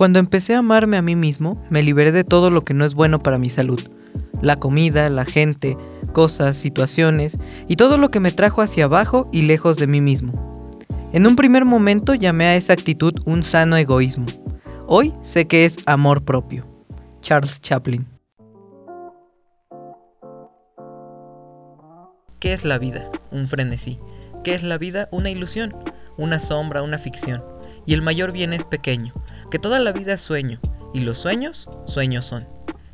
Cuando empecé a amarme a mí mismo, me liberé de todo lo que no es bueno para mi salud. La comida, la gente, cosas, situaciones y todo lo que me trajo hacia abajo y lejos de mí mismo. En un primer momento llamé a esa actitud un sano egoísmo. Hoy sé que es amor propio. Charles Chaplin. ¿Qué es la vida? Un frenesí. ¿Qué es la vida? Una ilusión, una sombra, una ficción. Y el mayor bien es pequeño, que toda la vida es sueño, y los sueños, sueños son.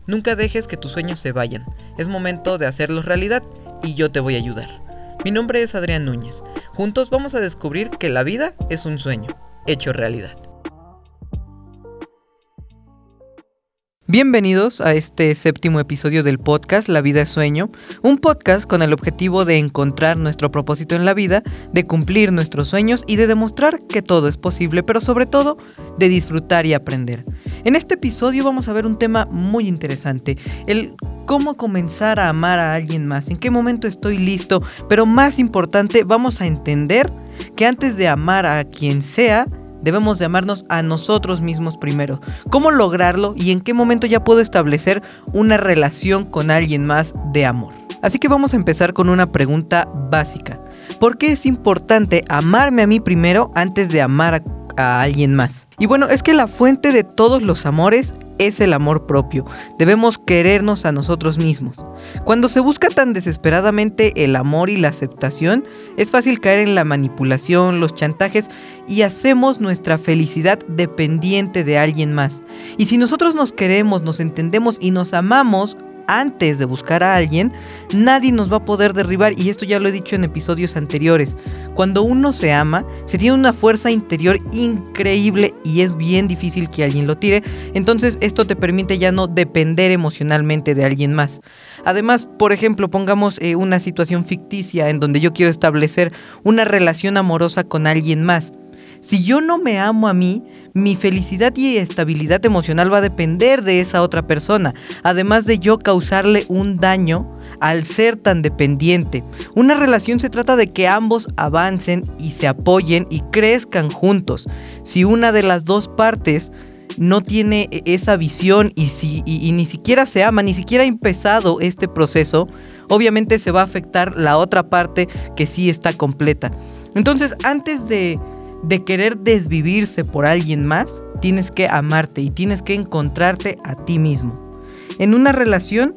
Nunca dejes que tus sueños se vayan, es momento de hacerlos realidad y yo te voy a ayudar. Mi nombre es Adrián Núñez. Juntos vamos a descubrir que la vida es un sueño, hecho realidad. Bienvenidos a este séptimo episodio del podcast La vida es sueño, un podcast con el objetivo de encontrar nuestro propósito en la vida, de cumplir nuestros sueños y de demostrar que todo es posible, pero sobre todo de disfrutar y aprender. En este episodio vamos a ver un tema muy interesante, el cómo comenzar a amar a alguien más, en qué momento estoy listo, pero más importante, vamos a entender que antes de amar a quien sea, debemos de amarnos a nosotros mismos primero. ¿Cómo lograrlo y en qué momento ya puedo establecer una relación con alguien más de amor? Así que vamos a empezar con una pregunta básica. ¿Por qué es importante amarme a mí primero antes de amar a a alguien más. Y bueno, es que la fuente de todos los amores es el amor propio. Debemos querernos a nosotros mismos. Cuando se busca tan desesperadamente el amor y la aceptación, es fácil caer en la manipulación, los chantajes y hacemos nuestra felicidad dependiente de alguien más. Y si nosotros nos queremos, nos entendemos y nos amamos, antes de buscar a alguien, nadie nos va a poder derribar. Y esto ya lo he dicho en episodios anteriores. Cuando uno se ama, se tiene una fuerza interior increíble y es bien difícil que alguien lo tire. Entonces esto te permite ya no depender emocionalmente de alguien más. Además, por ejemplo, pongamos eh, una situación ficticia en donde yo quiero establecer una relación amorosa con alguien más. Si yo no me amo a mí, mi felicidad y estabilidad emocional va a depender de esa otra persona, además de yo causarle un daño al ser tan dependiente. Una relación se trata de que ambos avancen y se apoyen y crezcan juntos. Si una de las dos partes no tiene e-, esa visión y, si, y ni siquiera se ama, ni siquiera ha empezado este proceso, obviamente se va a afectar la otra parte que sí está completa. Entonces, antes de de querer desvivirse por alguien más, tienes que amarte y tienes que encontrarte a ti mismo. En una relación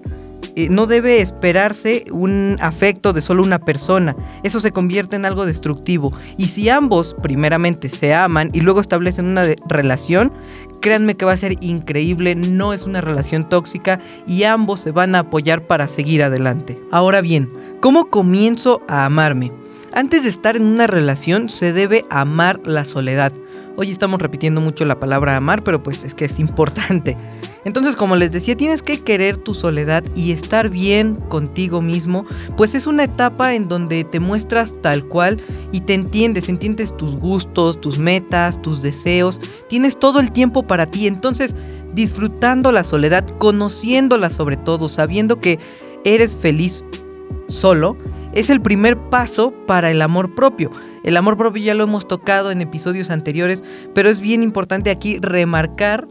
eh, no debe esperarse un afecto de solo una persona, eso se convierte en algo destructivo. Y si ambos primeramente se aman y luego establecen una relación, créanme que va a ser increíble, no es una relación tóxica y ambos se van a apoyar para seguir adelante. Ahora bien, ¿cómo comienzo a amarme? Antes de estar en una relación se debe amar la soledad. Hoy estamos repitiendo mucho la palabra amar, pero pues es que es importante. Entonces, como les decía, tienes que querer tu soledad y estar bien contigo mismo, pues es una etapa en donde te muestras tal cual y te entiendes, entiendes tus gustos, tus metas, tus deseos, tienes todo el tiempo para ti, entonces disfrutando la soledad, conociéndola sobre todo, sabiendo que eres feliz solo, es el primer paso para el amor propio. El amor propio ya lo hemos tocado en episodios anteriores, pero es bien importante aquí remarcar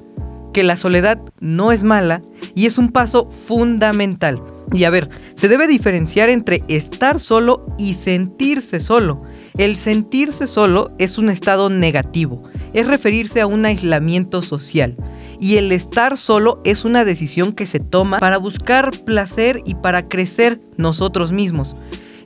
que la soledad no es mala y es un paso fundamental. Y a ver, se debe diferenciar entre estar solo y sentirse solo. El sentirse solo es un estado negativo, es referirse a un aislamiento social y el estar solo es una decisión que se toma para buscar placer y para crecer nosotros mismos.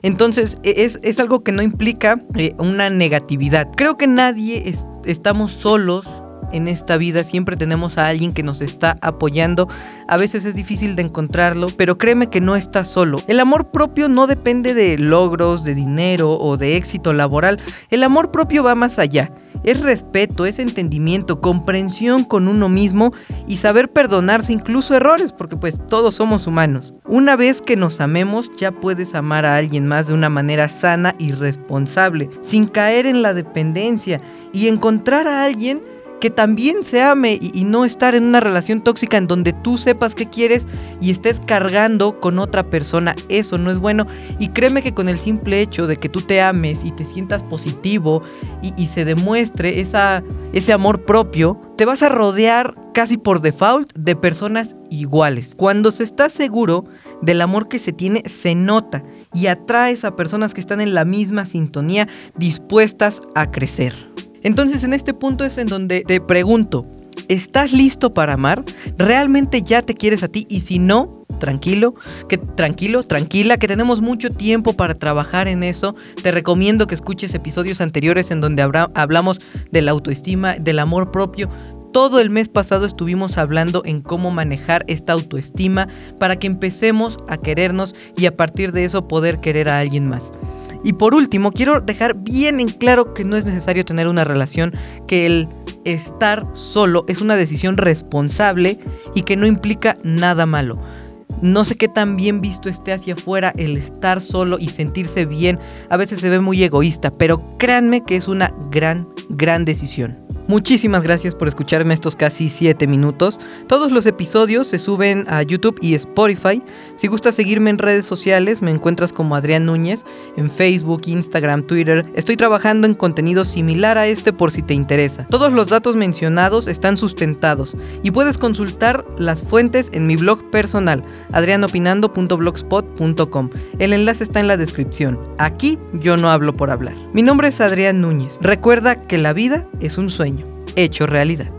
Entonces e, es, algo que no implica eh, una negatividad. Creo que nadie estamos solos en esta vida siempre tenemos a alguien que nos está apoyando. A veces es difícil de encontrarlo, pero créeme que no estás solo. El amor propio no depende de logros, de dinero o de éxito laboral. El amor propio va más allá. Es respeto, es entendimiento, comprensión con uno mismo y saber perdonarse incluso errores, porque pues todos somos humanos. Una vez que nos amemos, ya puedes amar a alguien más de una manera sana y responsable, sin caer en la dependencia y encontrar a alguien que también se ame y, no estar en una relación tóxica en donde tú sepas qué quieres y estés cargando con otra persona. Eso no es bueno. Y créeme que con el simple hecho de que tú te ames y te sientas positivo y, y se demuestre esa, ese amor propio, te vas a rodear casi por default de personas iguales. Cuando se está seguro del amor que se tiene, se nota y atraes a personas que están en la misma sintonía, dispuestas a crecer. Entonces en este punto es en donde te pregunto, ¿estás listo para amar? ¿Realmente ya te quieres a ti? Y si no, tranquilo, que tranquilo, tranquila, que tenemos mucho tiempo para trabajar en eso. Te recomiendo que escuches episodios anteriores en donde hablamos de la autoestima, del amor propio. Todo el mes pasado estuvimos hablando en cómo manejar esta autoestima para que empecemos a querernos y a partir de eso poder querer a alguien más. Y por último, quiero dejar bien en claro que no es necesario tener una relación, que el estar solo es una decisión responsable y que no implica nada malo. No sé qué tan bien visto esté hacia afuera el estar solo y sentirse bien. A veces se ve muy egoísta, pero créanme que es una gran, gran decisión. Muchísimas gracias por escucharme estos casi 7 minutos. Todos los episodios se suben a YouTube y Spotify. Si gustas seguirme en redes sociales, me encuentras como Adrián Núñez en Facebook, Instagram, Twitter. Estoy trabajando en contenido similar a este por si te interesa. Todos los datos mencionados están sustentados y puedes consultar las fuentes en mi blog personal, adrianopinando.blogspot.com. El enlace está en la descripción. Aquí yo no hablo por hablar. Mi nombre es Adrián Núñez. Recuerda que la vida es un sueño hecho realidad.